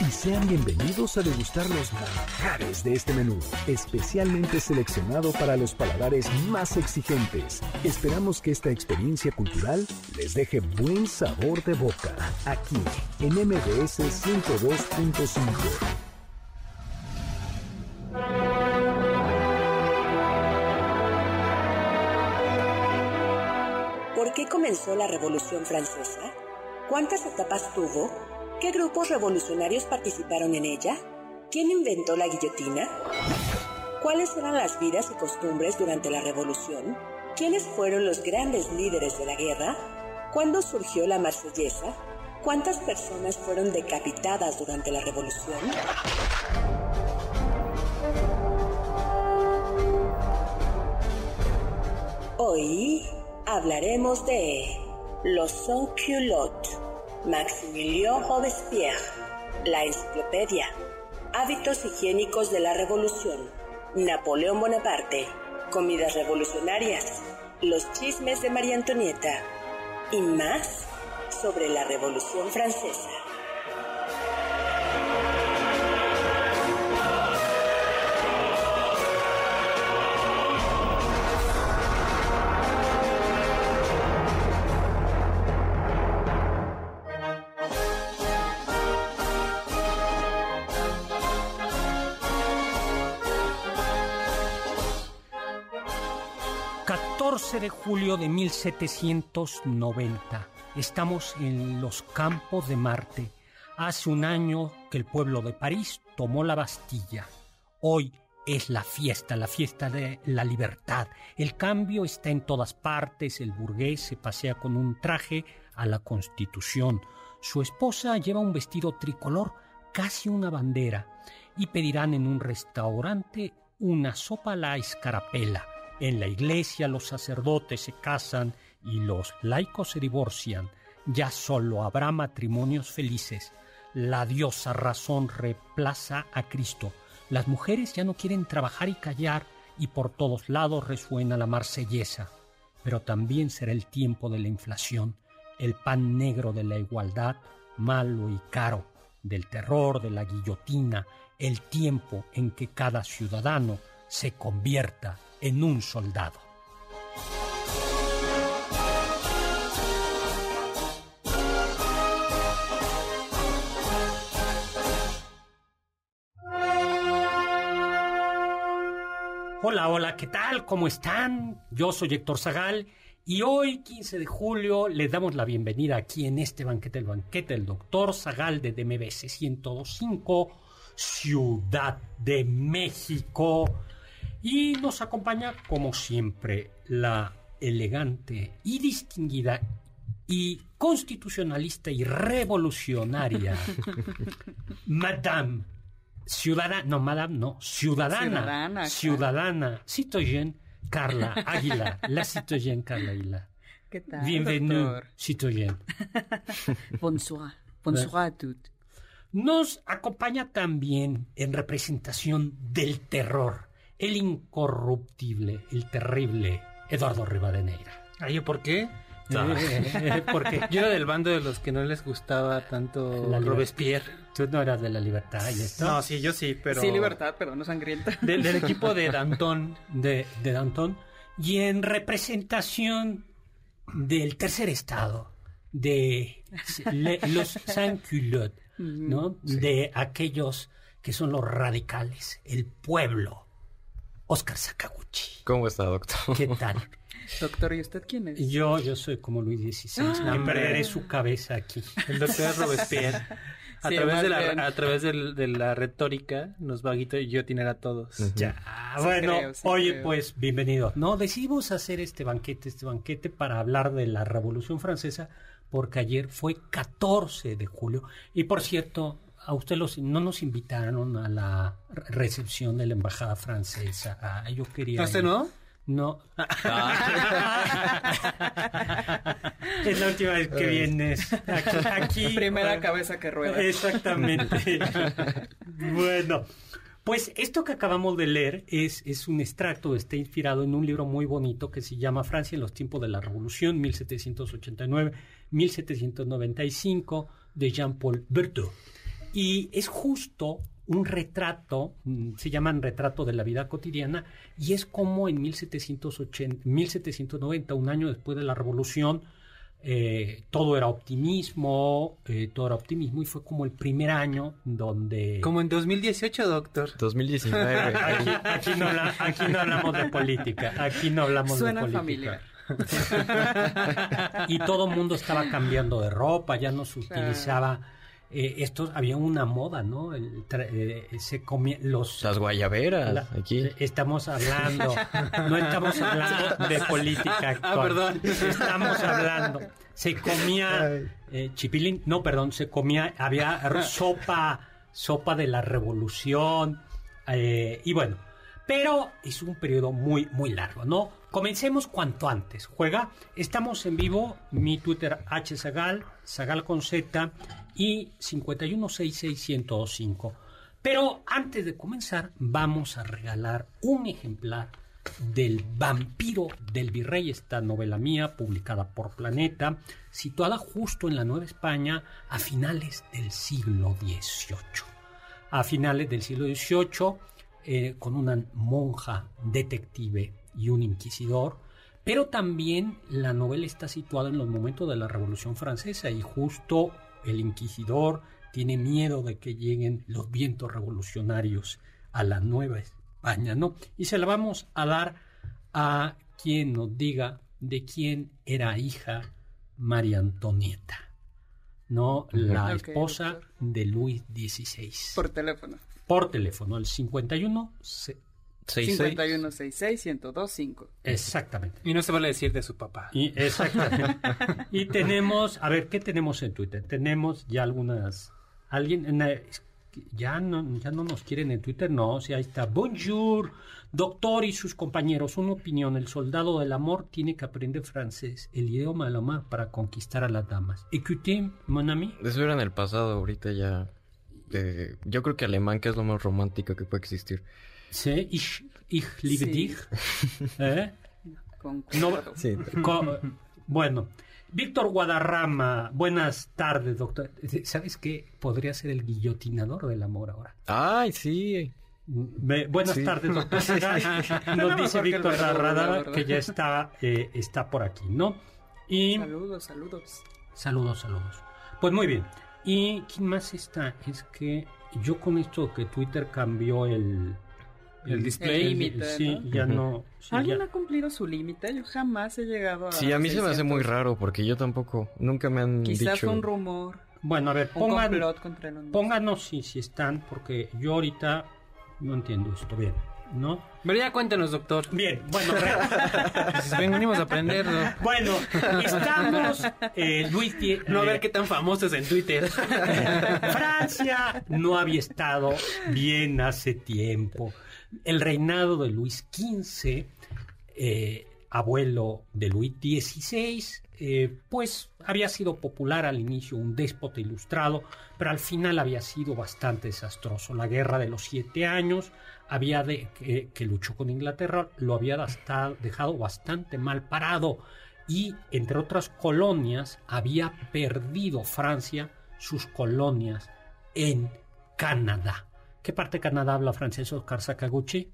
Y sean bienvenidos a degustar los manjares de este menú, especialmente seleccionado para los paladares más exigentes. Esperamos que esta experiencia cultural les deje buen sabor de boca, aquí en MBS 102.5. ¿Por qué comenzó la Revolución Francesa? ¿Cuántas etapas tuvo? ¿Qué grupos revolucionarios participaron en ella? ¿Quién inventó la guillotina? ¿Cuáles eran las vidas y costumbres durante la revolución? ¿Quiénes fueron los grandes líderes de la guerra? ¿Cuándo surgió la marsellesa? ¿Cuántas personas fueron decapitadas durante la revolución? Hoy hablaremos de los sans-culottes Maximilien Robespierre, La Enciclopedia, Hábitos higiénicos de la Revolución, Napoleón Bonaparte, Comidas revolucionarias, Los chismes de María Antonieta y más sobre la Revolución Francesa. De julio de 1790. Estamos en los campos de Marte. Hace un año que el pueblo de París tomó la Bastilla. Hoy es la fiesta, la fiesta de la libertad. El cambio está en todas partes. El burgués se pasea con un traje a la Constitución. Su esposa lleva un vestido tricolor, casi una bandera, y pedirán en un restaurante una sopa a la escarapela en la iglesia los sacerdotes se casan y los laicos se divorcian. Ya solo habrá matrimonios felices. La diosa razón reemplaza a Cristo. Las mujeres ya no quieren trabajar y callar y por todos lados resuena la marsellesa. Pero también será el tiempo de la inflación, el pan negro de la igualdad, malo y caro, del terror de la guillotina, el tiempo en que cada ciudadano se convierta en un soldado. Hola, hola, ¿qué tal? ¿Cómo están? Yo soy Héctor Zagal y hoy, 15 de julio, le damos la bienvenida aquí en este banquete, el banquete del doctor Zagal de DMBC 1025, Ciudad de México. Y nos acompaña, como siempre, la elegante y distinguida y constitucionalista y revolucionaria Madame Ciudadana, no Madame, no, Ciudadana, Ciudadana, citoyen Carla Águila, la citoyen Carla Águila. ¿Qué tal? Bienvenue, citoyen. Bonsoir, bonsoir a todos. Nos acompaña también en representación del terror el incorruptible, el terrible Eduardo Rivadeneira. Ay, ¿por qué? Eh, porque yo era del bando de los que no les gustaba tanto la Robespierre. Tú no eras de la libertad y esto. No, sí, yo sí, pero. Sí, libertad, pero no sangrienta. Del, equipo de Danton. De, de Danton. Y en representación del tercer estado, de los sans-culottes, ¿no? De aquellos que son los radicales, el pueblo Oscar Sakaguchi. ¿Cómo está, doctor? ¿Qué tal? Doctor, ¿y usted quién es? Yo, yo soy como Luis XVI, Ah, que perderé su cabeza aquí. El doctor Robespierre. A, Sí, través de la, a través de la retórica nos va a guillotinar a todos. Ya, bueno, creo, sí oye, creo. pues bienvenido. No, decidimos hacer este banquete, este banquete para hablar de la Revolución Francesa, porque ayer fue 14 de julio. Y por cierto, a usted los, no nos invitaron a la re- recepción de la embajada francesa. Ah, yo quería. ¿A usted no? No. es la última vez que vienes aquí. aquí. Primera cabeza que rueda. Exactamente. bueno, pues esto que acabamos de leer es, es un extracto, está inspirado en un libro muy bonito que se llama Francia en los tiempos de la Revolución, 1789-1795, de Jean-Paul Berthaud. Y es justo un retrato, mm, se llaman retrato de la vida cotidiana, y es como en 1780, 1790, un año después de la Revolución, eh, todo era optimismo, eh, todo era optimismo, y fue como el primer año donde... Como en 2018, doctor. 2019. Aquí, aquí no aquí no hablamos de política, aquí no hablamos Suena de política. familiar. y todo el mundo estaba cambiando de ropa, ya no se utilizaba eh, esto, había una moda, ¿no? El eh, se comía los Las guayaberas, la- aquí. eh, Estamos hablando, no estamos hablando de política actual. Ah, perdón. Estamos hablando. Se comía eh, chipilín, no, perdón, se comía, había sopa, sopa de la revolución, eh, y bueno, pero es un periodo muy, muy largo, ¿no? Comencemos cuanto antes. Juega, estamos en vivo, mi Twitter hzagal, zagal con z y 5166105. Pero antes de comenzar, vamos a regalar un ejemplar del Vampiro del Virrey, esta novela mía publicada por Planeta, situada justo en la Nueva España a finales del siglo XVIII. A finales del siglo XVIII, eh, con una monja detective y un inquisidor, pero también la novela está situada en los momentos de la Revolución Francesa y justo el inquisidor tiene miedo de que lleguen los vientos revolucionarios a la Nueva España, ¿no? Y se la vamos a dar a quien nos diga de quién era hija María Antonieta, ¿no? La esposa doctor. de Luis XVI. Por teléfono. Por teléfono, el 51... se- 5166-1025. Exactamente. Y no se vale decir de su papá. Y, exactamente. y tenemos, a ver, ¿qué tenemos en Twitter? Tenemos ya algunas, alguien, en la- que ya no, ya no nos quieren en Twitter, no, sí, ahí está. Bonjour, doctor y sus compañeros, una opinión, el soldado del amor tiene que aprender francés, el idioma del amor para conquistar a las damas. Écoutez, mon ami. Eso era en el pasado, ahorita ya. eh, yo creo que alemán, que es lo más romántico que puede existir. Sí, ich, ich liebe Sí. dich. ¿Eh? No, Sí. Bueno, Víctor Guadarrama, buenas tardes, doctor. ¿Sabes qué? Podría ser el guillotinador del amor ahora. Ay, sí. Buenas Sí. tardes, doctor. Nos dice Víctor Guadarrama que ya está, eh, está por aquí, ¿no? Y Saludos, saludos. saludos, saludos. Pues muy bien. ¿Y quién más está? Es que yo con esto que Twitter cambió el... El display. Límite, Sí, ¿no? ya no... sí, ¿Alguien ya- ha cumplido su límite? Yo jamás he llegado a. Sí, a mí se me hace 600. muy raro porque yo tampoco, nunca me han Quizás dicho. fue un rumor, Bueno, a ver, un pongan... el Pónganos si, si están, porque yo ahorita no entiendo esto bien, ¿no? Pero ya cuéntanos, doctor. Bien, bueno, Pues venimos a aprenderlo. bueno, estamos, eh, Luis, Die- No a eh, ver qué tan famosos en Twitter. Francia no había estado bien hace tiempo. El reinado de Luis XV, eh, abuelo de Luis XVI, eh, pues había sido popular al inicio, un déspota ilustrado, pero al final había sido bastante desastroso. La guerra de los siete años había de, que, que luchó con Inglaterra lo había dejado bastante mal parado y entre otras colonias había perdido Francia sus colonias en Canadá. ¿Qué parte de Canadá habla francés Oscar Sakaguchi?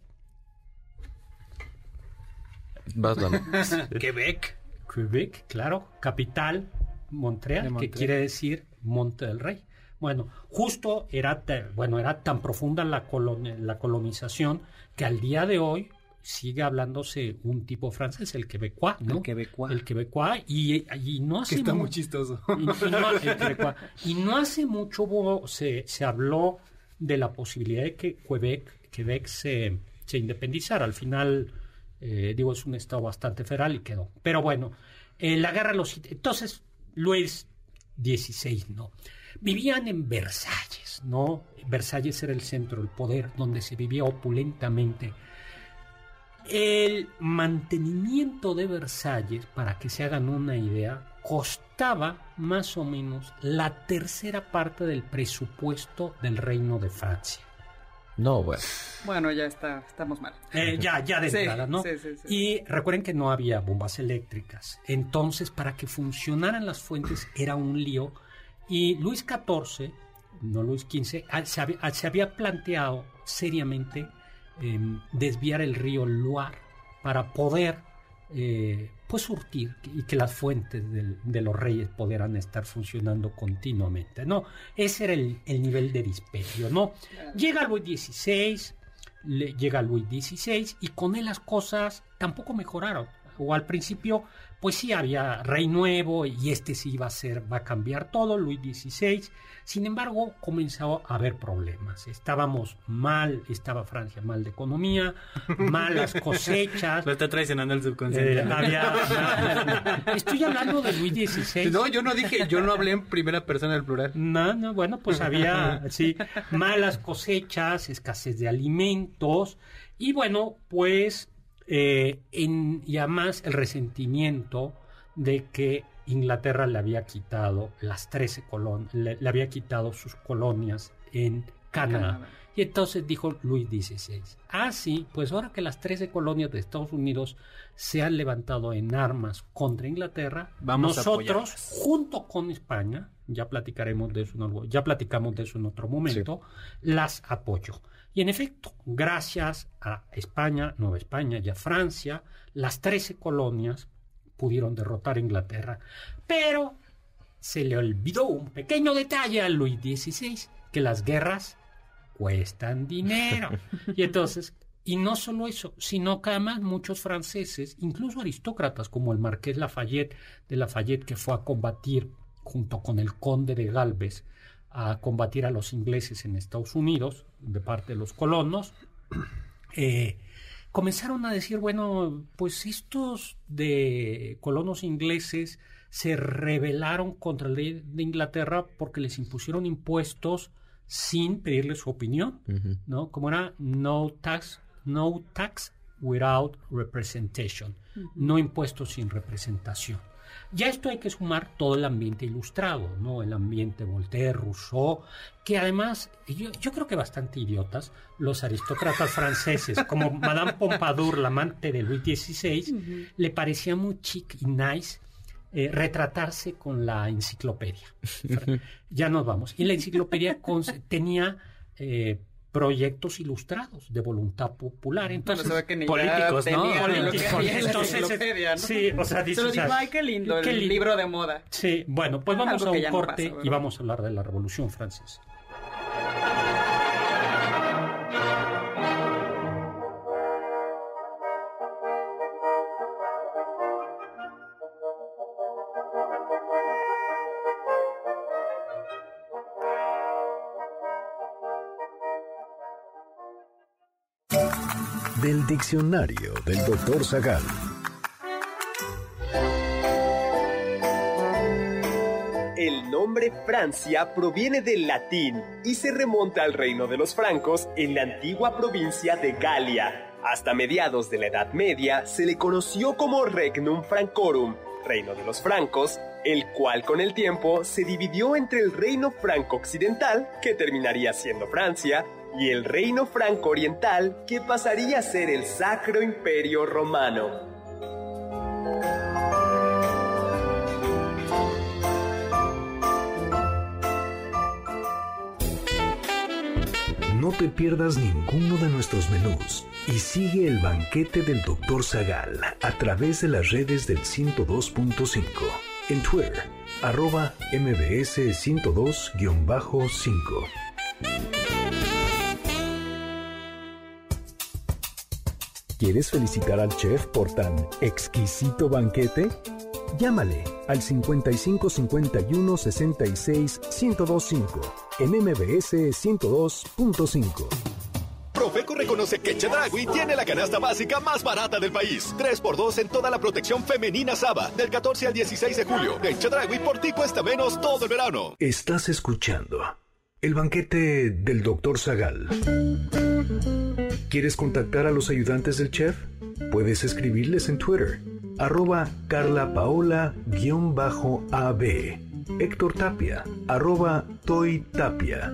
Quebec. Quebec, claro, capital, Montreal, que quiere decir Monte del Rey. Bueno, justo era, bueno, era tan profunda la, colon- la colonización que al día de hoy sigue hablándose un tipo francés, el quebecois, ¿no? El quebecois. El quebecois, y, y no hace Que está mu- muy chistoso. y, y no, el quebecois. Y no hace mucho hubo- se, se habló de la posibilidad de que Quebec, Quebec se, se independizara. Al final, eh, digo, es un estado bastante federal y quedó. Pero bueno, eh, la guerra los... Entonces, Luis XVI, ¿no? Vivían en Versalles, ¿no? Versalles era el centro del poder donde se vivía opulentamente. El mantenimiento de Versalles, para que se hagan una idea, costaba más o menos la tercera parte del presupuesto del Reino de Francia. No, bueno. Bueno, ya está, estamos mal. Eh, ya, ya de Sí, entrada, ¿no? sí, sí, sí. Y recuerden que no había bombas eléctricas. Entonces, para que funcionaran las fuentes era un lío. Y Luis XIV, no Luis XV, se había, se había planteado seriamente em, desviar el río Loire para poder eh, pues surtir y que las fuentes del- de los reyes pudieran estar funcionando continuamente, ¿no? Ese era el, el nivel de disperio, ¿no? Llega Luis XVI, le- llega Luis XVI y con él las cosas tampoco mejoraron. O al principio, pues sí había rey nuevo y este sí iba a ser, va a cambiar todo, Luis XVI. Sin embargo, comenzó a haber problemas. Estábamos mal, estaba Francia mal de economía, malas cosechas. Lo está traicionando el subconsciente. Eh, había- estoy hablando de Luis XVI. No, yo no dije, yo no hablé en primera persona del plural. No, no, bueno, pues había, sí, malas cosechas, escasez de alimentos y bueno, pues, eh, en, y además el resentimiento de que Inglaterra le había quitado las 13 colonias, le, le había quitado sus colonias en Canadá. Canadá. Y entonces dijo Luis XVI, ah, sí, pues ahora que las 13 colonias de Estados Unidos se han levantado en armas contra Inglaterra, Vamos nosotros, junto con España, ya platicaremos de eso en algo- ya platicamos de eso en otro momento, las apoyo. Y en efecto, gracias a España, Nueva España y a Francia, las 13 colonias pudieron derrotar a Inglaterra. Pero se le olvidó un pequeño detalle a Luis XVI, que las guerras cuestan dinero. Y entonces, y no solo eso, sino que además muchos franceses, incluso aristócratas como el marqués Lafayette de Lafayette, que fue a combatir junto con el conde de Galvez, a combatir a los ingleses en Estados Unidos, de parte de los colonos, eh, comenzaron a decir, bueno, pues estos de colonos ingleses se rebelaron contra el rey de Inglaterra porque les impusieron impuestos sin pedirle su opinión. ¿no? Como era no tax, no tax without representation, no impuestos sin representación. Ya esto hay que sumar todo el ambiente ilustrado, ¿no? El ambiente Voltaire, Rousseau, que además, yo, yo creo que bastante idiotas, los aristócratas franceses, como Madame Pompadour, la amante de Luis XVI, le parecía muy chic y nice eh, retratarse con la enciclopedia. ya nos vamos. Y la enciclopedia tenía eh, proyectos ilustrados de voluntad popular. Entonces, que políticos, ¿no? que Políticos. la Entonces, ¿no? sí, o sea, dices, Solo o sea, dijo, ay, qué lindo, el qué lindo". libro de moda. Sí, bueno, pues vamos a un no corte pasa, y vamos a hablar de la Revolución Francesa. Diccionario del doctor Zagal. El nombre Francia proviene del latín y se remonta al reino de los francos en la antigua provincia de Galia. Hasta mediados de la Edad Media se le conoció como Regnum Francorum, reino de los francos, el cual con el tiempo se dividió entre el reino franco occidental, que terminaría siendo Francia, y el reino franco oriental, que pasaría a ser el Sacro Imperio Romano. No te pierdas ninguno de nuestros menús y sigue el banquete del Dr. Zagal a través de las redes del 102.5. En Twitter, arroba mbs 102-5. ¿Quieres felicitar al chef por tan exquisito banquete? Llámale al 55 51 66 1025 en MBS 102.5. Profeco reconoce que Chedragui tiene la canasta básica más barata del país. 3x2 en toda la protección femenina Saba. Del 14 al 16 de julio. En Chedragui por ti cuesta menos todo el verano. Estás escuchando el banquete del Dr. Zagal. ¿Quieres contactar a los ayudantes del chef? Puedes escribirles en Twitter. Arroba Carla Paola-AB. Héctor Tapia. Arroba Toy Tapia.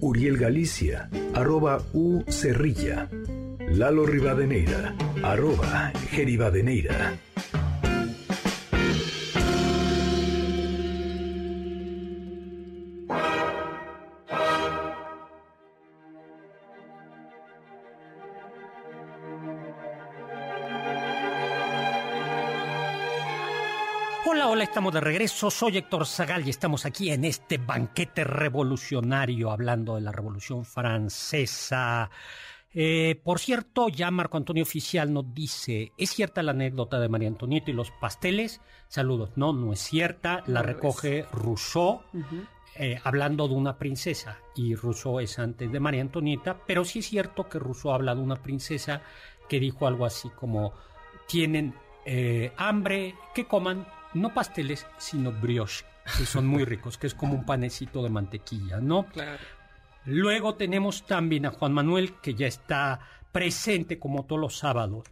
Uriel Galicia. Arroba U Cerrilla. Lalo Rivadeneira. Arroba Geribadeneira. Estamos de regreso. Soy Héctor Zagal y estamos aquí en este banquete revolucionario hablando de la Revolución Francesa. Eh, por cierto, ya Marco Antonio Oficial nos dice, ¿es cierta la anécdota de María Antonieta y los pasteles? Saludos, no, no es cierta, la No recoge Rousseau. eh, hablando de una princesa, y Rousseau es antes de María Antonieta, pero sí es cierto que Rousseau habla de una princesa que dijo algo así como, tienen eh, hambre, que coman no pasteles, sino brioche, que son muy ricos, que es como un panecito de mantequilla, ¿no? Claro. Luego tenemos también a Juan Manuel, que ya está presente como todos los sábados.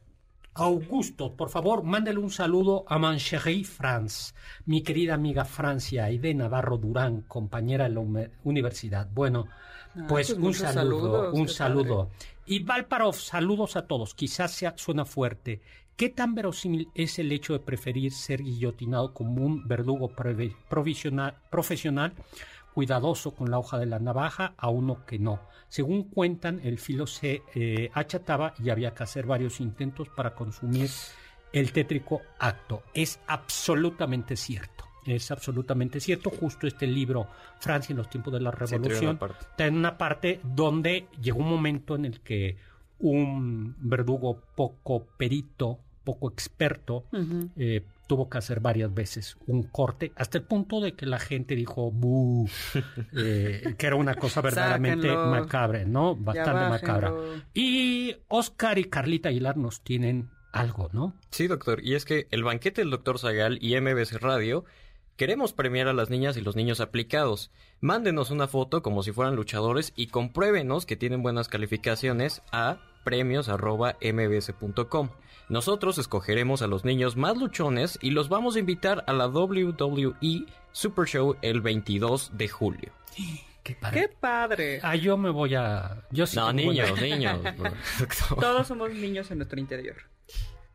Augusto, por favor, mándale un saludo a Mancherie France, mi querida amiga Francia, Aide Navarro Durán, compañera de la uni- universidad. Bueno, Ah, pues, un saludo, saludos, un saludo. Y Valparov, saludos a todos. Quizás sea, suena fuerte. ¿Qué tan verosímil es el hecho de preferir ser guillotinado como un verdugo provisional- profesional, cuidadoso con la hoja de la navaja, a uno que no? Según cuentan, el filo se eh, achataba y había que hacer varios intentos para consumir el tétrico acto. Es absolutamente cierto. Es absolutamente cierto. Justo este libro, Francia en los tiempos de la Sí, tiene una Revolución, parte. está en una parte donde llegó un momento en el que un verdugo poco perito, poco experto, eh, tuvo que hacer varias veces un corte, hasta el punto de que la gente dijo "Bu", eh, que era una cosa verdaderamente Sáquenlo. macabra, ¿no? Bastante macabra. Y Oscar y Carlita Aguilar nos tienen algo, ¿no? Sí, doctor. Y es que el banquete del doctor Zagal y MBC Radio queremos premiar a las niñas y los niños aplicados. Mándenos una foto como si fueran luchadores y compruébenos que tienen buenas calificaciones a premios.mbs.com. Nosotros escogeremos a los niños más luchones y los vamos a invitar a la WWE Super Show el 22 de julio. Qué padre. ¡Qué padre! Ah, yo me voy a... Yo sí No, a- niños, niños. Todos somos niños en nuestro interior.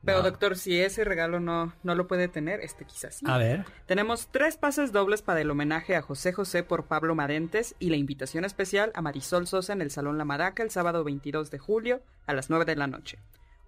Pero No. doctor, si ese regalo no, no lo puede tener, este quizás sí. A ver. Tenemos tres pases dobles para el homenaje a José José por Pablo Madentes y la invitación especial a Marisol Sosa en el Salón La Maraca el sábado 22 de julio a las 9 de la noche.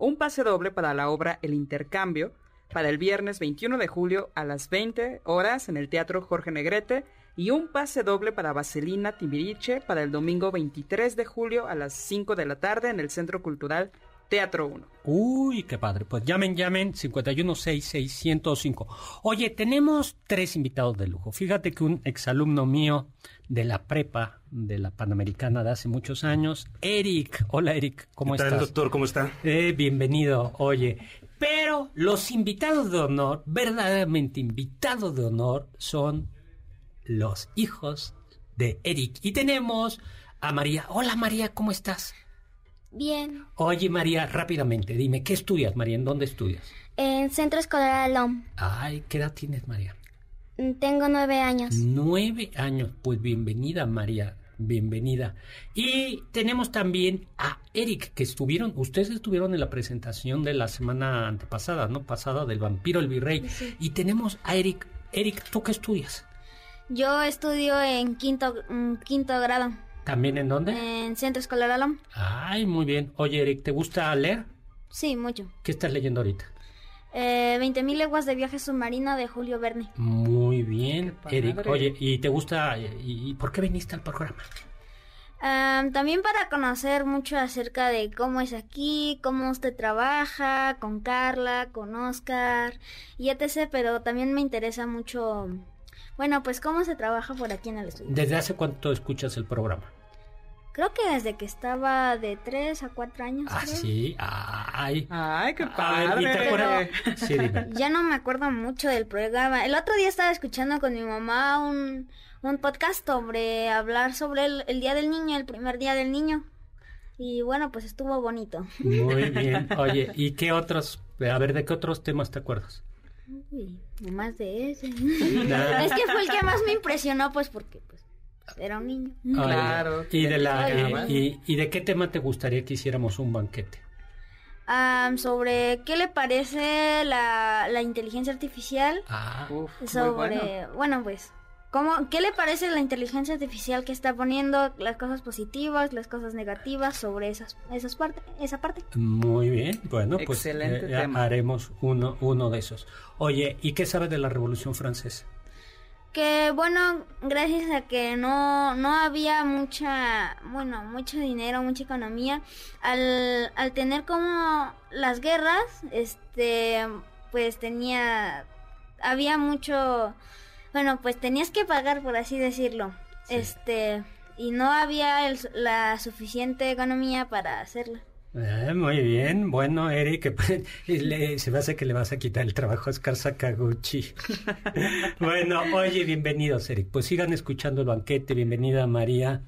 Un pase doble para la obra El Intercambio para el viernes 21 de julio a las 20 horas en el Teatro Jorge Negrete y un pase doble para Vaselina Timbiriche para el domingo 23 de julio a las 5 de la tarde en el Centro Cultural Teatro 1. Uy, qué padre. Pues llamen, llamen, 5166105. Oye, tenemos tres invitados de lujo. Fíjate que un exalumno mío de la prepa de la Panamericana de hace muchos años, Eric. Hola, Eric, ¿cómo ¿Qué tal, estás? doctor? ¿Cómo está? Eh, bienvenido. Oye, pero los invitados de honor, verdaderamente invitados de honor, son los hijos de Eric. Y tenemos a María. Hola, María, ¿cómo estás? Bien, Oye, María, rápidamente, dime, ¿qué estudias, María? ¿En dónde estudias? en Centro Escolar Alom. Ay, ¿qué edad tienes, María? Mm, Tengo nueve años. Nueve años. Pues bienvenida, María. Bienvenida. Y tenemos también a Eric, que estuvieron, ustedes estuvieron en la presentación de la semana antepasada, ¿no? Pasada del vampiro el virrey. Y tenemos a Eric. Eric, ¿tú qué estudias? Yo estudio en quinto, mm, quinto grado ¿También en dónde? en Centro Escolar Alom. Ay, muy bien. Oye, Eric, ¿te gusta leer? Sí, mucho. ¿Qué estás leyendo ahorita? Eh, 20.000 leguas de viaje submarino de Julio Verne. Muy bien, Eric. Oye, ¿y te gusta? ¿Y, y por qué viniste al programa? también para conocer mucho acerca de cómo es aquí, cómo usted trabaja con Carla, con Oscar y etc. Pero también me interesa mucho, bueno, pues cómo se trabaja por aquí en el estudio. ¿Desde hace cuánto escuchas el programa? Creo que desde que estaba de 3 a 4 años. Ah, sí. Ay. Ay, qué padre. Sí, ya no me acuerdo mucho del programa. El otro día estaba escuchando con mi mamá un, un podcast sobre hablar sobre el, Día del Niño, el primer Día del Niño. Y bueno, pues estuvo bonito. Muy bien. Oye, ¿y qué otros, a ver, de qué otros temas te acuerdas? Uy, más de ese. es que fue el que más me impresionó, pues porque pues era un niño. Claro. ¿Y de, la, y, de qué tema te gustaría que hiciéramos un banquete? sobre qué le parece la, la inteligencia artificial. Ah, uf, sobre, bueno. pues, ¿cómo, ¿qué le parece la inteligencia artificial que está poniendo las cosas positivas, las cosas negativas sobre esas, esas parte, esa parte? Muy bien, bueno, pues eh, haremos uno, uno de esos. Oye, ¿y qué sabes de la Revolución Francesa? que bueno gracias a que no no había mucha bueno mucho dinero mucha economía al, al tener como las guerras este pues tenía había mucho bueno pues tenías que pagar por así decirlo este y no había la suficiente economía para hacerlo eh, muy bien, bueno, Eric, se me hace que le vas a quitar el trabajo a Oscar Sakaguchi. bueno, oye, bienvenidos, Eric. Pues sigan escuchando el banquete, bienvenida María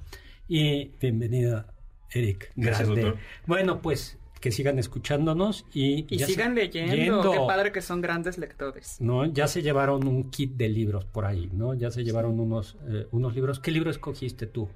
y bienvenida Eric. Gracias, doctor. Bueno, pues que sigan escuchándonos y, y sigan leyendo. Qué padre que son grandes lectores. No, ya se llevaron un kit de libros por ahí, ¿no? Ya se llevaron unos, eh, unos libros. ¿Qué libro escogiste tú?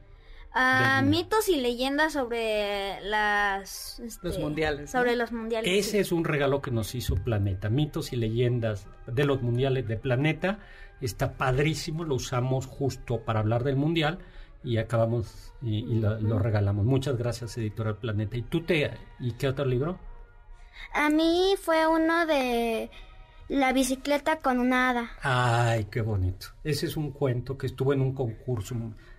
mitos y leyendas sobre las este, los mundiales sobre los mundiales ese es un regalo que nos hizo Planeta mitos y leyendas de los mundiales de Planeta está padrísimo lo usamos justo para hablar del mundial y acabamos y, lo, regalamos muchas gracias editorial Planeta y tú te y qué otro libro a mí fue uno de la bicicleta con una hada. Ay, qué bonito. Ese es un cuento que estuvo en un concurso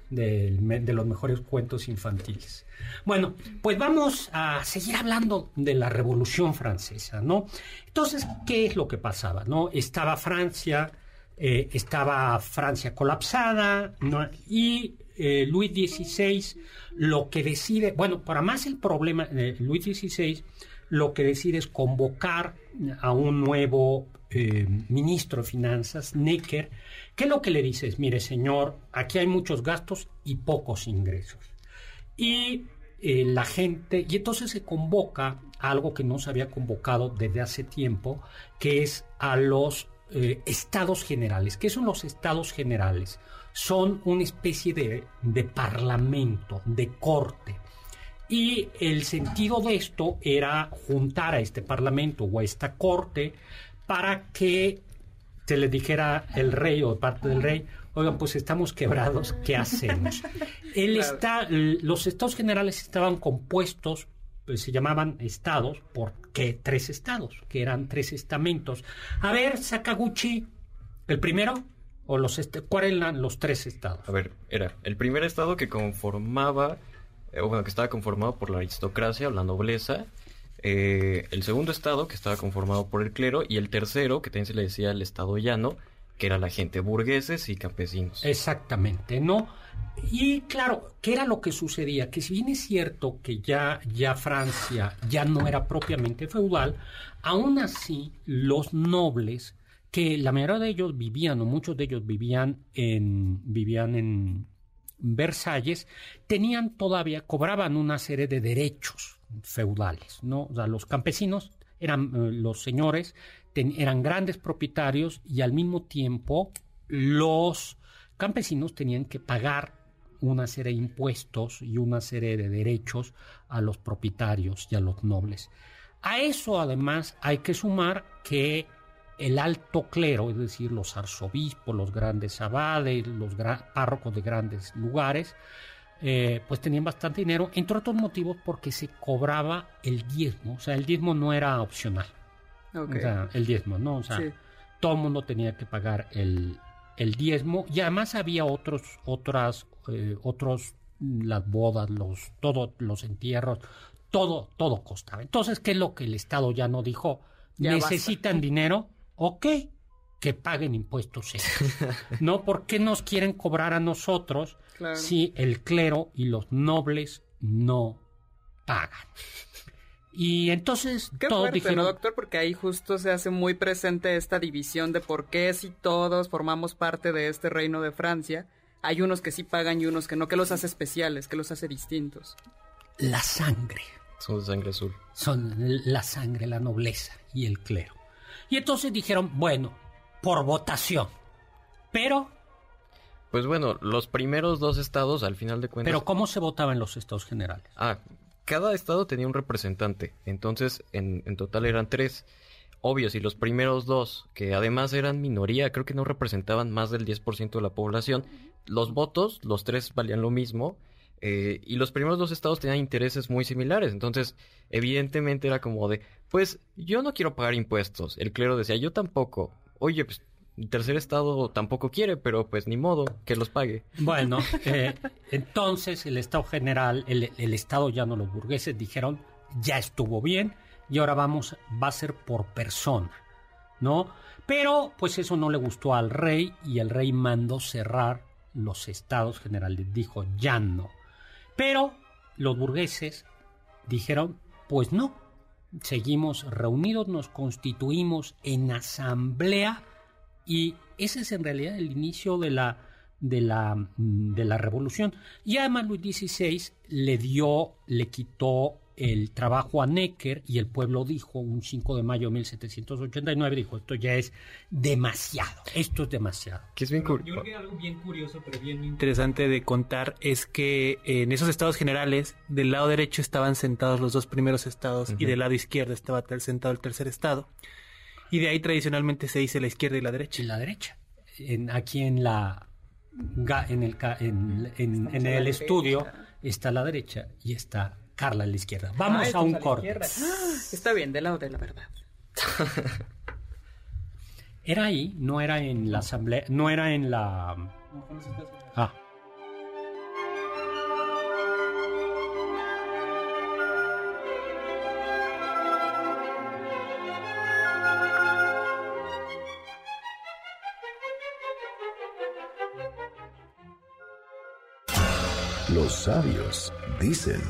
de, los mejores cuentos infantiles. Bueno, pues vamos a seguir hablando de la Revolución Francesa, ¿no? Entonces, ¿qué es lo que pasaba, no? Estaba Francia, eh, estaba Francia colapsada, Y eh, Luis XVI lo que decide, bueno, para más el problema de Luis XVI, lo que decide es convocar a un nuevo eh, ministro de Finanzas, Necker, ¿Qué es lo que le dices? Mire, señor, aquí hay muchos gastos y pocos ingresos. Y eh, la gente, y entonces se convoca a algo que no se había convocado desde hace tiempo, que es a los estados generales. ¿Qué son los estados generales? Son una especie de, de parlamento, de corte. Y el sentido de esto era juntar a este parlamento o a esta corte para que se le dijera el rey o parte del rey, oigan, pues estamos quebrados, ¿qué hacemos? Él está, los estados generales estaban compuestos, pues se llamaban estados, ¿por qué tres estados? Que eran tres estamentos. A ver, Sakaguchi, ¿el primero? ¿O los cuáles eran los tres estados? A ver, era el primer estado que conformaba, eh, bueno, que estaba conformado por la aristocracia o la nobleza, eh, el segundo estado, que estaba conformado por el clero, y el tercero, que también se le decía el estado llano, que era la gente burgueses y campesinos. Exactamente, ¿no? Y claro, ¿qué era lo que sucedía? Que si bien es cierto que ya, ya Francia ya no era propiamente feudal, aún así los nobles, que la mayoría de ellos vivían, o muchos de ellos vivían en, vivían en Versalles, tenían todavía, cobraban una serie de derechos feudales, ¿no? O sea, los campesinos eran eh, los señores, eran grandes propietarios y al mismo tiempo los campesinos tenían que pagar una serie de impuestos y una serie de derechos a los propietarios y a los nobles. A eso además hay que sumar que el alto clero, es decir, los arzobispos, los grandes abades, los párrocos de grandes lugares, eh, pues tenían bastante dinero, entre otros motivos porque se cobraba el diezmo, o sea, el diezmo no era opcional. O sea, el diezmo, ¿no? O sea, todo el mundo tenía que pagar el, el, diezmo y además había otros, otras, eh, otros las bodas, los, todos los entierros, todo, todo costaba. Entonces, ¿qué es lo que el Estado ya no dijo? ¿Necesitan dinero? Ok, que paguen impuestos ¿No? ¿Por qué nos quieren cobrar a nosotros si el clero y los nobles no pagan? Y entonces Qué todos fuerte, dijeron, ¿no, doctor? Porque ahí justo se hace muy presente esta división de por qué si todos formamos parte de este reino de Francia, hay unos que sí pagan y unos que no, que los hace especiales, que los hace distintos. la sangre. Son de sangre azul. son la sangre, la nobleza y el clero. Y entonces dijeron, bueno, por votación. Pero, Pues bueno, los primeros dos estados, al final de cuentas... pero ¿cómo se votaba en los estados generales? Ah, cada estado tenía un representante, entonces en, en total eran tres. Obvio, si los primeros dos, que además eran minoría, creo que no representaban más del 10% de la población, los votos, los tres valían lo mismo, eh, y los primeros dos estados tenían intereses muy similares, entonces evidentemente era como de, pues yo no quiero pagar impuestos, el clero decía, yo tampoco, oye, pues el tercer estado tampoco quiere, pero pues ni modo, que los pague. Bueno, eh, entonces el Estado general, el, el Estado ya no los burgueses dijeron, ya estuvo bien y ahora vamos, va a ser por persona, ¿no? Pero pues eso no le gustó al rey y el rey mandó cerrar los estados generales, dijo, ya no. Pero los burgueses dijeron, pues no, seguimos reunidos, nos constituimos en asamblea y ese es en realidad el inicio de la, de la, de la revolución. Y además Luis XVI le dio, le quitó el trabajo a Necker y el pueblo dijo, un 5 de mayo de 1789, dijo, esto ya es demasiado, esto es demasiado. Que es bien Yo curioso. creo que algo bien curioso, pero bien interesante de contar es que en esos estados generales, del lado derecho estaban sentados los dos primeros estados y del lado izquierdo estaba sentado el tercer estado. Y de ahí tradicionalmente se dice la izquierda y la derecha. Y la derecha. En, aquí en la en el, ca- en, en- el estudio está la derecha y está Carla a la izquierda. Vamos Ah, a estamos un corte. Está bien, del lado de la verdad. Era ahí, no era en la asamblea, no era en la... Ah. Los sabios dicen.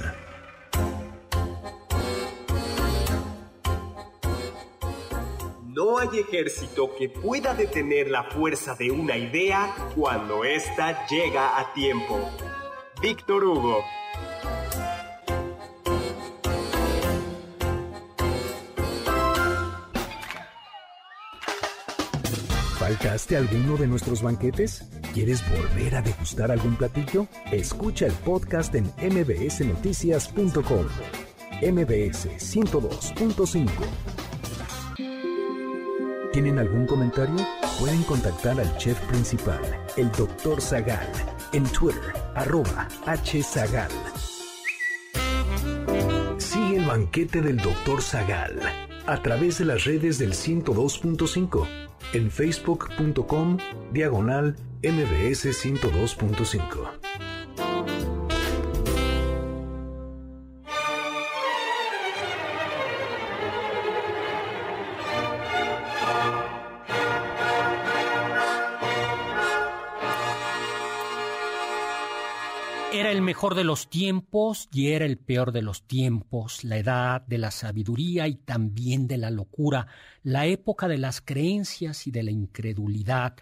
Hay ejército que pueda detener la fuerza de una idea cuando ésta llega a tiempo. Víctor Hugo. ¿Faltaste alguno de nuestros banquetes? ¿Quieres volver a degustar algún platillo? Escucha el podcast en mbsnoticias.com. MBS 102.5. ¿Tienen algún comentario? Pueden contactar al chef principal, el Dr. Zagal, en Twitter, arroba hzagal. Sigue el banquete del Dr. Zagal a través de las redes del 102.5 en facebook.com diagonal mbs 102.5. mejor de los tiempos y era el peor de los tiempos, la edad de la sabiduría y también de la locura, la época de las creencias y de la incredulidad,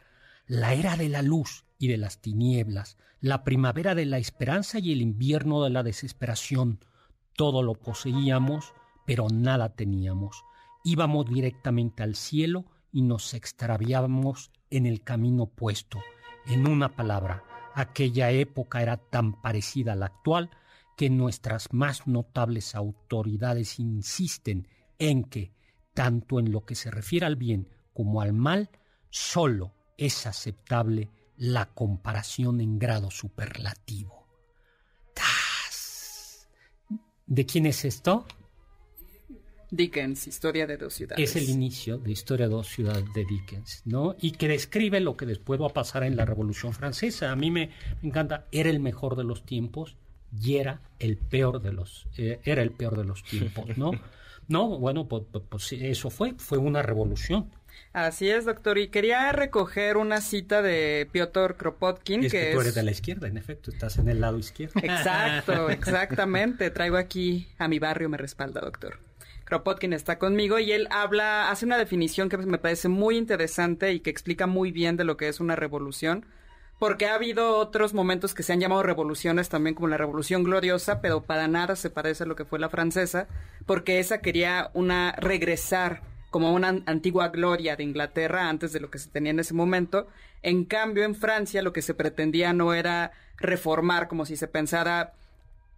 la era de la luz y de las tinieblas, la primavera de la esperanza y el invierno de la desesperación. Todo lo poseíamos, pero nada teníamos. Íbamos directamente al cielo y nos extraviábamos en el camino opuesto. En una palabra, aquella época era tan parecida a la actual que nuestras más notables autoridades insisten en que, tanto en lo que se refiere al bien como al mal, sólo es aceptable la comparación en grado superlativo. ¡Tas! ¿De quién es esto? Dickens, Historia de dos ciudades. Es el inicio de Historia de dos ciudades de Dickens, ¿no? Y que describe lo que después va a pasar en la Revolución Francesa. A mí me, encanta, era el mejor de los tiempos y era el peor de los, eh, era el peor de los tiempos, ¿no? no, bueno, pues, pues, pues eso fue, fue una revolución. Así es, doctor. Y quería recoger una cita de Piotr Kropotkin. Es que, tú eres de la izquierda, en efecto, estás en el lado izquierdo. Exacto, exactamente. Traigo aquí a mi barrio, me respalda, doctor. Kropotkin está conmigo y él habla, hace una definición que me parece muy interesante y que explica muy bien de lo que es una revolución. Porque ha habido otros momentos que se han llamado revoluciones también como la Revolución Gloriosa, pero para nada se parece a lo que fue la francesa, porque esa quería una regresar como una antigua gloria de Inglaterra antes de lo que se tenía en ese momento. En cambio, en Francia lo que se pretendía no era reformar, como si se pensara,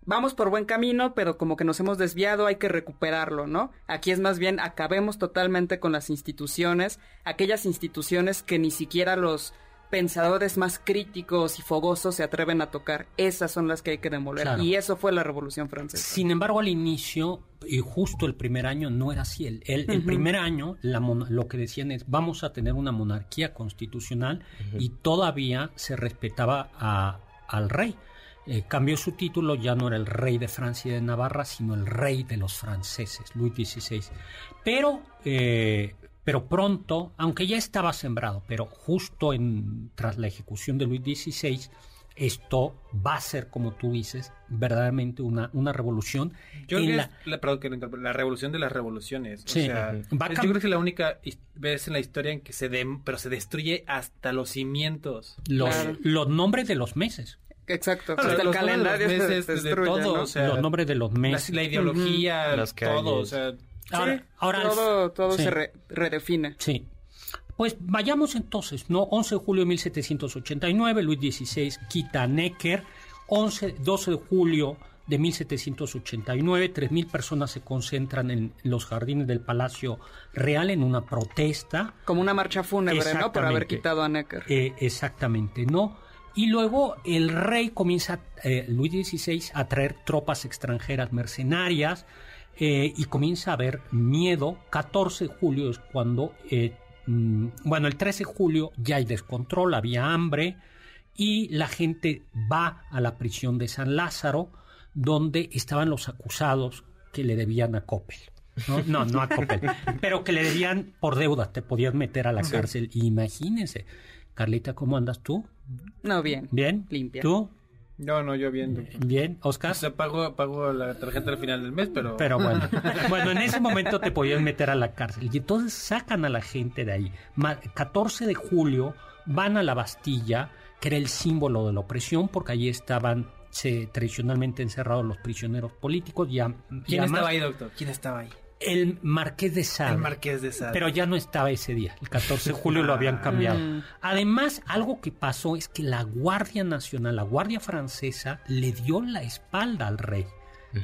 vamos por buen camino, pero como que nos hemos desviado, hay que recuperarlo, ¿no? Aquí es más bien, acabemos totalmente con las instituciones, aquellas instituciones que ni siquiera los pensadores más críticos y fogosos se atreven a tocar. Esas son las que hay que demoler. Y eso fue la Revolución Francesa. Sin embargo, al inicio, y justo el primer año, no era así. El, el, primer año, lo que decían es, vamos a tener una monarquía constitucional y todavía se respetaba a, al rey. Eh, cambió su título, ya no era el rey de Francia y de Navarra, sino el rey de los franceses, Luis XVI. Pero eh, pero pronto, aunque ya estaba sembrado, pero justo en, tras la ejecución de Luis XVI, esto va a ser, como tú dices, verdaderamente una, una revolución. Yo creo la, que la, revolución de las revoluciones. O sea, yo creo que es la única vez en la historia en que se pero se destruye hasta los cimientos. Los, los nombres de los meses. Exacto, hasta el calendario de, meses, de todo, los nombres de los meses. La, ideología, todo, o sea, Ahora, todo, se redefine. Sí. Pues vayamos entonces, ¿no? 11 de julio de 1789, Luis XVI quita Necker. 11, 12 de julio de 1789, 3.000 personas se concentran en los jardines del Palacio Real en una protesta. Como una marcha fúnebre, ¿no? Por haber quitado a Necker. Eh, exactamente, ¿no? Y luego el rey comienza, eh, Luis XVI, a traer tropas extranjeras mercenarias eh, y comienza a haber miedo. 14 de julio es cuando, eh, mm, bueno, el 13 de julio ya hay descontrol, había hambre y la gente va a la prisión de San Lázaro donde estaban los acusados que le debían a Coppel. No, no, a Coppel, pero que le debían por deuda, te podías meter a la cárcel. Imagínense. Carlita, ¿cómo andas tú? No, bien. ¿Bien? Limpia. ¿Tú? No, no, yo bien. Bien, Oscar. O sea, pago, pago la tarjeta al final del mes, pero... Pero bueno, bueno, en ese momento te podían meter a la cárcel. Y entonces sacan a la gente de ahí. 14 de julio van a la Bastilla, que era el símbolo de la opresión, porque allí estaban se, tradicionalmente encerrados los prisioneros políticos. Ya, ¿Quién estaba ahí, doctor? ¿Quién estaba ahí? El Marqués de Sade. El Marqués de Sade. Pero ya no estaba ese día. El 14 de julio lo habían cambiado. Mm. Además, algo que pasó es que la Guardia Nacional, la Guardia Francesa, le dio la espalda al rey.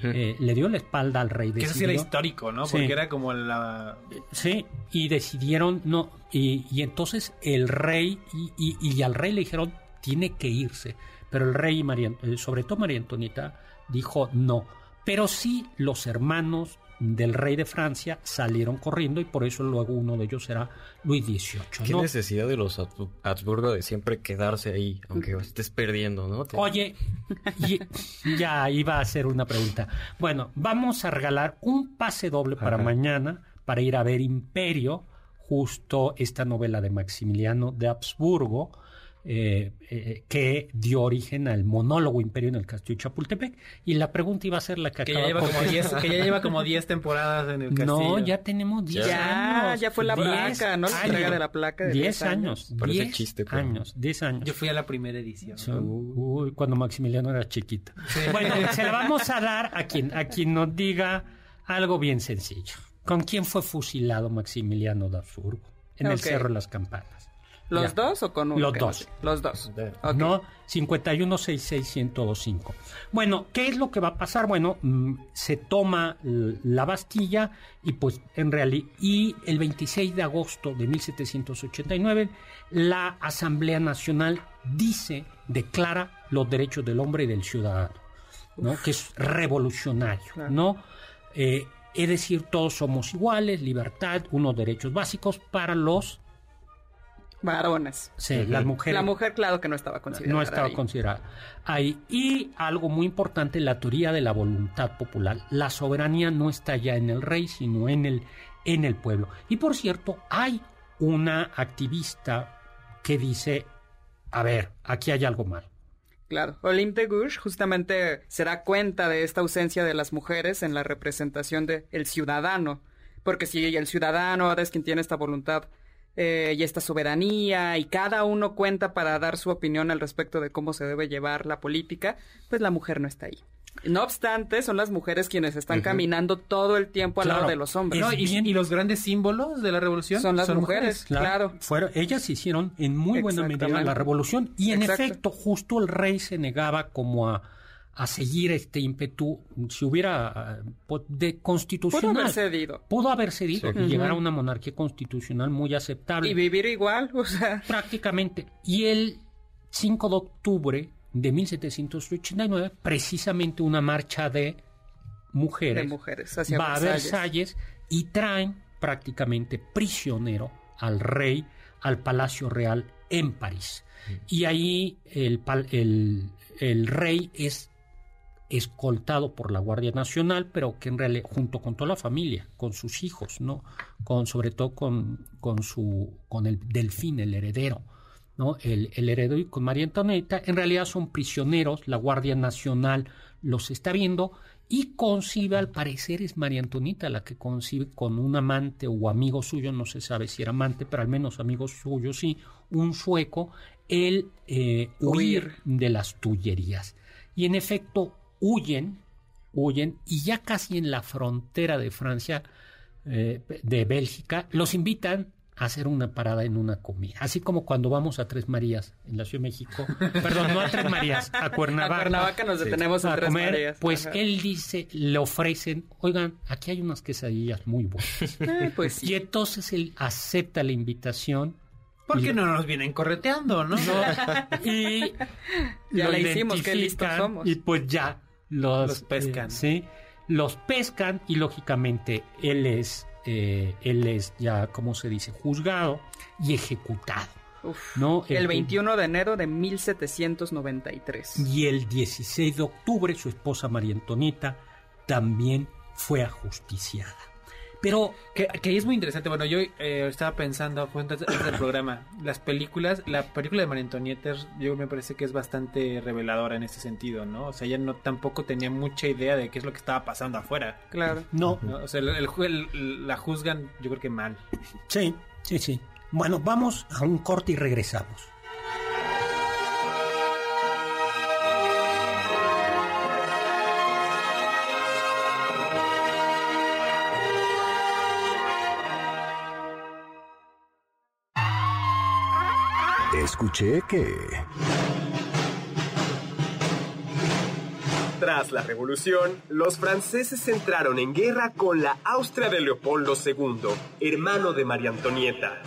Eh, le dio la espalda al rey. Que eso sí era histórico, ¿no? Porque era como la... Sí, y decidieron, no, y, entonces el rey, y, y, al rey le dijeron, tiene que irse. Pero el rey, María, eh, sobre todo María Antonieta, dijo no. Pero sí los hermanos del rey de Francia salieron corriendo y por eso luego uno de ellos será Luis XVIII. ¿Qué necesidad de los Habsburgo de siempre quedarse ahí, aunque estés perdiendo, no? Oye, ya iba a hacer una pregunta. Bueno, vamos a regalar un pase doble para mañana para ir a ver Imperio, justo esta novela de Maximiliano de Habsburgo eh, eh, que dio origen al monólogo Imperio en el Castillo Chapultepec. Y la pregunta iba a ser la que, que ya lleva como diez, Que ya lleva como 10 temporadas en el castillo. No, ya tenemos 10 años. Ya fue la placa, ¿no? La entrega de la placa. 10 años. 10 años. 10 años. Yo fui a la primera edición. Uy, cuando Maximiliano era chiquito. Bueno, se la vamos a dar a quien, a quien nos diga algo bien sencillo. ¿Con quién fue fusilado Maximiliano de Habsburgo? En el Cerro de las Campanas. ¿Los dos o con uno? Los dos. Los dos. Okay. No, 5166125. Bueno, ¿qué es lo que va a pasar? Bueno, mm, se toma la Bastilla y pues en realidad, y el 26 de agosto de 1789, la Asamblea Nacional dice, declara los derechos del hombre y del ciudadano, ¿no? Que es revolucionario, ¿no? Eh, Es decir, todos somos iguales, libertad, unos derechos básicos para los varones. Sí, las mujeres. La mujer, claro que no estaba considerada. No estaba considerada. Ahí. Y algo muy importante, la teoría de la voluntad popular. La soberanía no está ya en el rey, sino en el, en el pueblo. Y por cierto, hay una activista que dice, a ver, aquí hay algo mal. Claro, Olympe de Gouges justamente se da cuenta de esta ausencia de las mujeres en la representación del el ciudadano, porque si el ciudadano ahora es quien tiene esta voluntad eh, y esta soberanía y cada uno cuenta para dar su opinión al respecto de cómo se debe llevar la política, pues la mujer no está ahí. No obstante, son las mujeres quienes están caminando todo el tiempo al lado de los hombres. ¿Y, los grandes símbolos de la revolución son las mujeres, claro. Fueron, ellas hicieron en muy buena medida la revolución y en efecto justo el rey se negaba como a, a seguir este ímpetu si hubiera de constitucional. Pudo haber cedido. Pudo haber cedido y llegar a una monarquía constitucional muy aceptable. Y vivir igual, o sea. Prácticamente. Y el 5 de octubre de 1789, precisamente una marcha de mujeres, de mujeres hacia va a Versalles y traen prácticamente prisionero al rey al Palacio Real en París. Y ahí el, el, el rey es escoltado por la Guardia Nacional, pero que en realidad junto con toda la familia, con sus hijos, ¿no? Con sobre todo con, con su con el delfín, el heredero, ¿no? El, el heredero y con María Antonieta, en realidad son prisioneros, la Guardia Nacional los está viendo y concibe, al parecer es María Antonieta la que concibe con un amante o amigo suyo, no se sabe si era amante, pero al menos amigo suyo sí, un sueco, el eh, huir de las tullerías. Y en efecto, huyen, huyen y ya casi en la frontera de Francia, eh, de Bélgica, los invitan a hacer una parada en una comida. Así como cuando vamos a Tres Marías en la Ciudad de México. Perdón, no a Tres Marías, a Cuernavaca. A Cuernavaca nos detenemos a Tres comer, Marías. Pues él dice, le ofrecen, oigan, aquí hay unas quesadillas muy buenas. Eh, pues Y entonces él acepta la invitación. Porque no nos vienen correteando, ¿no? y ya le hicimos, qué listos somos. Y pues ya los, pescan. Eh, sí, los pescan y lógicamente él es, eh, él es ya, ¿cómo se dice?, juzgado y ejecutado. ¿no? El, 21 de enero de 1793. Y el 16 de octubre su esposa María Antonieta también fue ajusticiada. Pero que, es muy interesante. Bueno, yo eh, estaba pensando antes, del programa, las películas, la película de María Antonieta, yo me parece que es bastante reveladora en ese sentido, ¿no? O sea, ella no tampoco tenía mucha idea de qué es lo que estaba pasando afuera. Claro. No. O sea, el, la juzgan, yo creo que mal. Sí, sí, sí. Bueno, vamos a un corte y regresamos. Escuché que... Tras la revolución, los franceses entraron en guerra con la Austria de Leopoldo II, hermano de María Antonieta.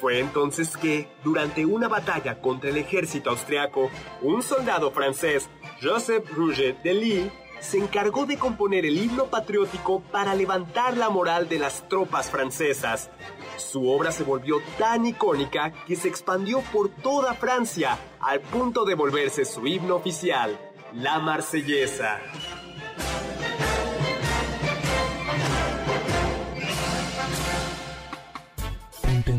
Fue entonces que, durante una batalla contra el ejército austriaco, un soldado francés, Joseph Rouget de Lille, se encargó de componer el himno patriótico para levantar la moral de las tropas francesas. Su obra se volvió tan icónica que se expandió por toda Francia al punto de volverse su himno oficial, la marsellesa.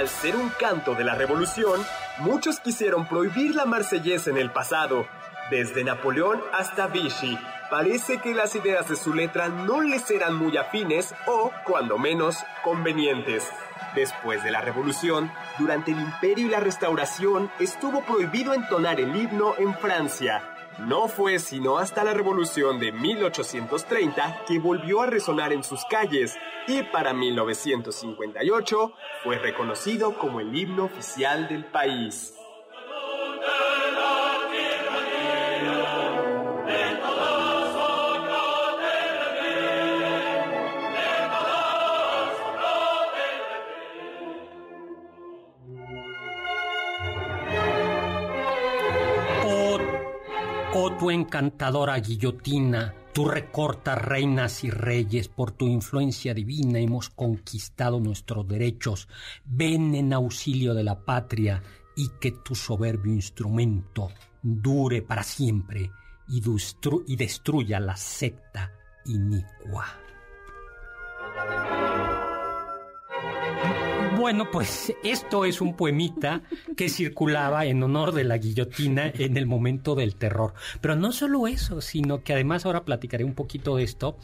Al ser un canto de la revolución, muchos quisieron prohibir la marsellesa en el pasado, desde Napoleón hasta Vichy parece que las ideas de su letra no les eran muy afines o, cuando menos, convenientes. Después de la revolución, durante el imperio y la restauración, estuvo prohibido entonar el himno en Francia. No fue sino hasta la Revolución de 1830 que volvió a resonar en sus calles y para 1958 fue reconocido como el himno oficial del país. Encantadora guillotina, tú recortas reinas y reyes, por tu influencia divina hemos conquistado nuestros derechos. Ven en auxilio de la patria y que tu soberbio instrumento dure para siempre y destruya la secta inicua. Bueno, pues esto es un poemita que circulaba en honor de la guillotina en el momento del terror. Pero no solo eso, sino que además ahora platicaré un poquito de esto.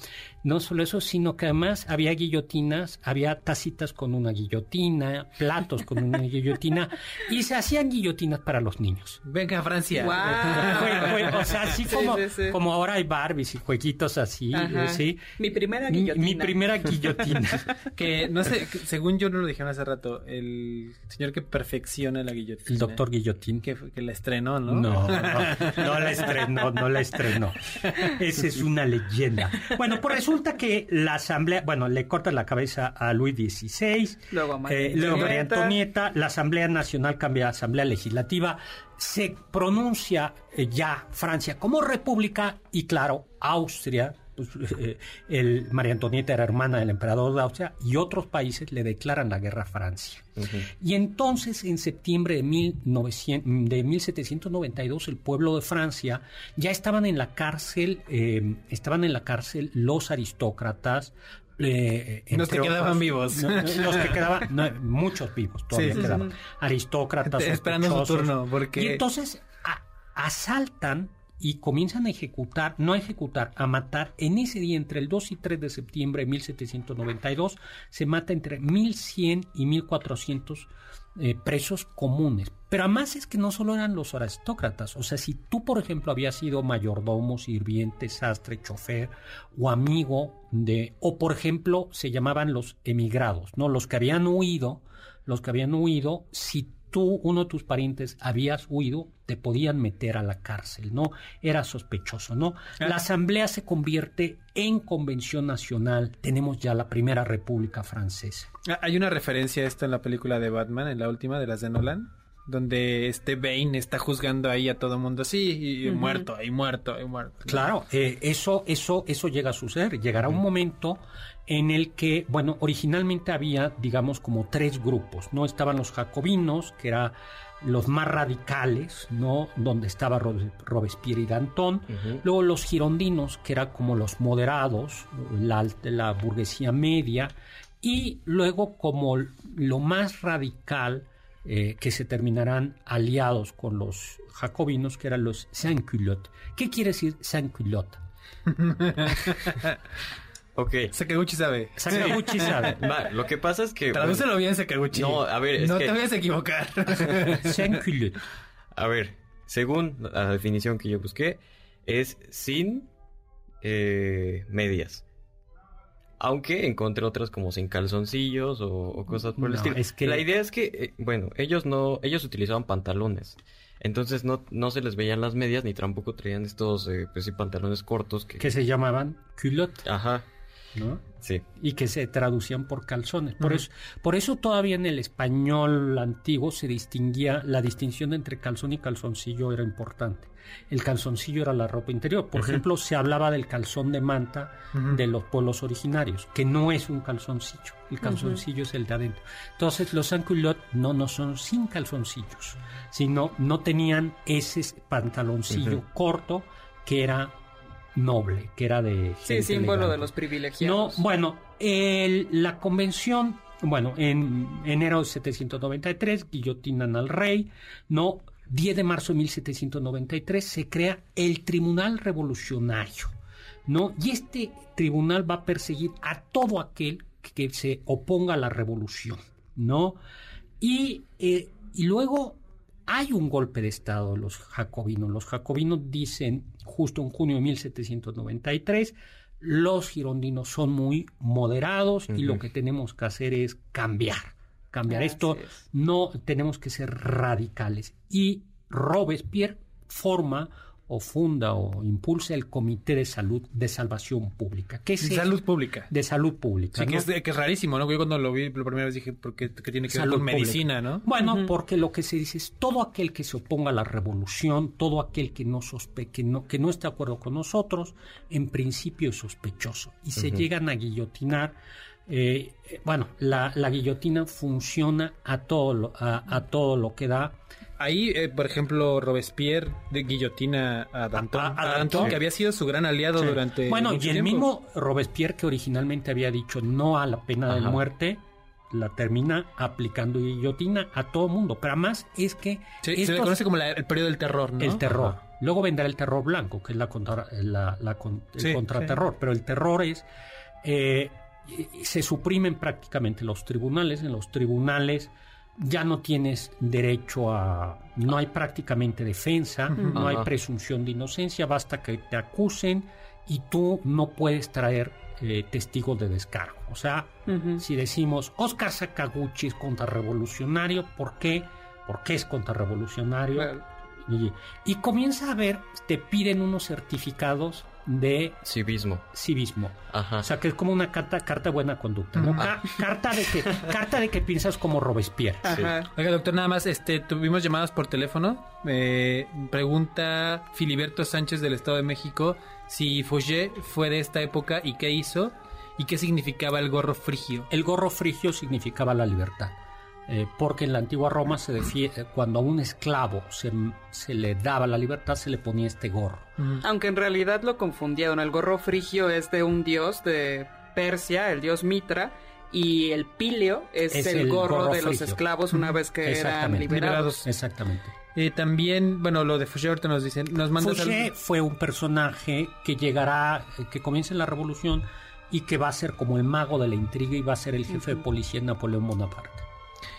No solo eso, sino que además había guillotinas, había tacitas con una guillotina, platos con una guillotina y se hacían guillotinas para los niños. Venga, Francia. o sea, así como, como ahora hay Barbies y jueguitos así. ¿sí? Mi primera guillotina. Mi, primera guillotina. que no sé, según yo no lo dijeron hace rato, el señor que perfecciona la guillotina. El doctor Guillotín. Que, que la estrenó, ¿no? No, no, no la estrenó, no la estrenó. Esa es una leyenda. Bueno, pues resulta que la asamblea, bueno, le corta la cabeza a Luis XVI, luego a María, eh, luego María Antonieta, la Asamblea Nacional cambia a Asamblea Legislativa, se pronuncia eh, ya Francia como república y claro, Austria pues, eh, el, María Antonieta era hermana del emperador de Austria y otros países le declaran la guerra a Francia. Y entonces, en septiembre de, 1900, de 1792, el pueblo de Francia ya estaban en la cárcel, eh, estaban en la cárcel los aristócratos, eh, los que quedaban vivos. los que quedaban, muchos vivos todavía quedaban. Aristócratas. Esperando su turno. Porque... Y entonces asaltan y comienzan a ejecutar, no a ejecutar, a matar en ese día entre el 2 y 3 de septiembre de 1792 se mata entre 1100 y 1400 eh, presos comunes. Pero además es que no solo eran los aristócratas, o sea, si tú por ejemplo habías sido mayordomo, sirviente, sastre, chofer o amigo de, o por ejemplo se llamaban los emigrados, ¿no? Los que habían huido, los que habían huido, si tú, uno de tus parientes, habías huido, te podían meter a la cárcel, ¿no? Era sospechoso, ¿no? La asamblea se convierte en convención nacional. Tenemos ya la primera república francesa. Ah, hay una referencia a esto en la película de Batman, en la última de las de Nolan donde este Bane está juzgando ahí a todo el mundo sí y muerto y muerto y muerto claro eh, eso eso eso llega a suceder llegará un momento en el que bueno originalmente había digamos como tres grupos no estaban los jacobinos que era los más radicales, ¿no? Donde estaba Robespierre y Danton. Luego los girondinos, que eran como los moderados, la, la burguesía media. Y luego como lo más radical, eh, que se terminarán aliados con los jacobinos, que eran los sans-culottes. ¿Qué quiere decir sans-culotte? ok. Sakaguchi sabe. Sakaguchi sabe. lo que pasa es que... Tradúcelo bien, Sakaguchi. No, a ver, es No te vayas a equivocar. sans-culotte. A ver, según la definición que yo busqué, es sin eh, medias. Aunque encontré otras como sin calzoncillos o, cosas por el estilo. Es que... La idea es que, eh, bueno, ellos no, ellos utilizaban pantalones. Entonces no, no se les veían las medias ni tampoco traían estos eh, pues, sí, pantalones cortos que... que se llamaban culotte. Ajá. ¿No? Sí. Y que se traducían por calzones. Por, eso, por eso todavía en el español antiguo se distinguía, la distinción entre calzón y calzoncillo era importante. El calzoncillo era la ropa interior. Por ejemplo, se hablaba del calzón de manta de los pueblos originarios, que no es un calzoncillo. El calzoncillo es el de adentro. Entonces, los sans no, no son sin calzoncillos, sino no tenían ese pantaloncillo corto que era noble, que era de... Sí, símbolo de los privilegiados. No, bueno, la convención, bueno, en enero de 793 guillotinan al rey, ¿no? 10 de marzo de 1793 se crea el Tribunal Revolucionario, ¿no? Y este tribunal va a perseguir a todo aquel que se oponga a la revolución, ¿no? Y, eh, y luego hay un golpe de Estado de los jacobinos. Los jacobinos dicen, justo en junio de 1793, los girondinos son muy moderados y lo que tenemos que hacer es cambiar. Cambiar esto, no tenemos que ser radicales. Y Robespierre forma o funda o impulsa el Comité de Salud de Salvación Pública. ¿Qué es de salud pública. De salud pública. Sí, que, es, rarísimo, ¿no? Yo cuando lo vi la primera vez dije, porque qué tiene que ver con medicina, no? Bueno, porque lo que se dice es todo aquel que se oponga a la revolución, todo aquel que no sospe que no, que no esté de acuerdo con nosotros, en principio es sospechoso. Y se llegan a guillotinar. Eh, eh, bueno, la, guillotina funciona a todo, a todo lo que da Ahí, eh, por ejemplo, Robespierre de guillotina a Danton, que había sido su gran aliado durante. Bueno, y el mismo Robespierre que originalmente había dicho no a la pena de muerte, la termina aplicando guillotina a todo mundo. Pero además es que. se le conoce como el periodo del terror, ¿no? El terror. Luego vendrá el terror blanco, que es la, contra, la, el contraterror. Pero el terror es. Eh, se suprimen prácticamente los tribunales. En los tribunales ya no tienes derecho a... no hay prácticamente defensa, no hay presunción de inocencia, basta que te acusen y tú no puedes traer eh, testigos de descargo. O sea, si decimos Oscar Sakaguchi es contrarrevolucionario, ¿por qué? ¿Por qué es contrarrevolucionario? Y, y, comienza a ver, te piden unos certificados de civismo. Civismo. O sea, que es como una carta, carta de buena conducta, carta de que carta de que piensas como Robespierre. Oiga, doctor, nada más, este, tuvimos llamadas por teléfono. Eh, pregunta Filiberto Sánchez del Estado de México si Fouché fue de esta época y qué hizo y qué significaba el gorro frigio. El gorro frigio significaba la libertad. Eh, porque en la antigua Roma se decía, eh, cuando a un esclavo se, se, le daba la libertad, se le ponía este gorro. Aunque en realidad lo confundieron, el gorro frigio es de un dios de Persia, el dios Mitra, y el pileo es, el, gorro, de los esclavos una vez que eran liberados. Exactamente. Eh, también, bueno, lo de Fouché ahorita nos dicen, nos Fouché fue un personaje que llegará, que comienza en la revolución y que va a ser como el mago de la intriga y va a ser el jefe de policía en Napoleón Bonaparte.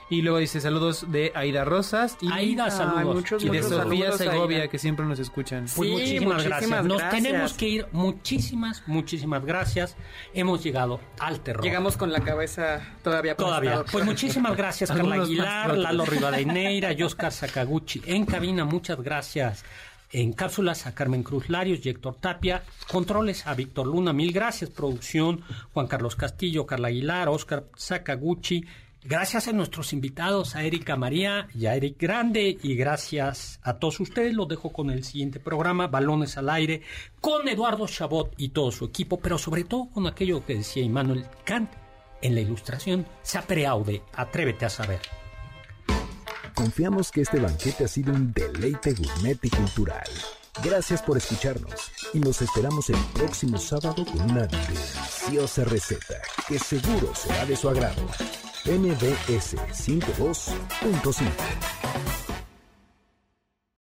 Y luego dice saludos de Aida Rosas. Y, Aida, saludos. y de Sofía Segovia, que siempre nos escuchan. Pues muchísimas, gracias. Nos tenemos que ir. Muchísimas, muchísimas gracias. Hemos llegado al terror. Llegamos con la cabeza todavía Todavía. Pues muchísimas gracias, Carla Aguilar, Lalo Rivadeneira, Oscar Sakaguchi. En cabina, muchas gracias. En cápsulas a Carmen Cruz Larios y Héctor Tapia. Controles a Víctor Luna. Mil gracias. Producción Juan Carlos Castillo, Carla Aguilar, Oscar Sakaguchi. Gracias a nuestros invitados, a Erika María y a Eric Grande, y gracias a todos ustedes. Los dejo con el siguiente programa, Balones al Aire, con Eduardo Chabot y todo su equipo, pero sobre todo con aquello que decía Immanuel Kant en la ilustración, Sapere Aude, atrévete a saber. Confiamos que este banquete ha sido un deleite gourmet y cultural. Gracias por escucharnos y nos esperamos el próximo sábado con una deliciosa receta que seguro será de su agrado. MBS 52.5.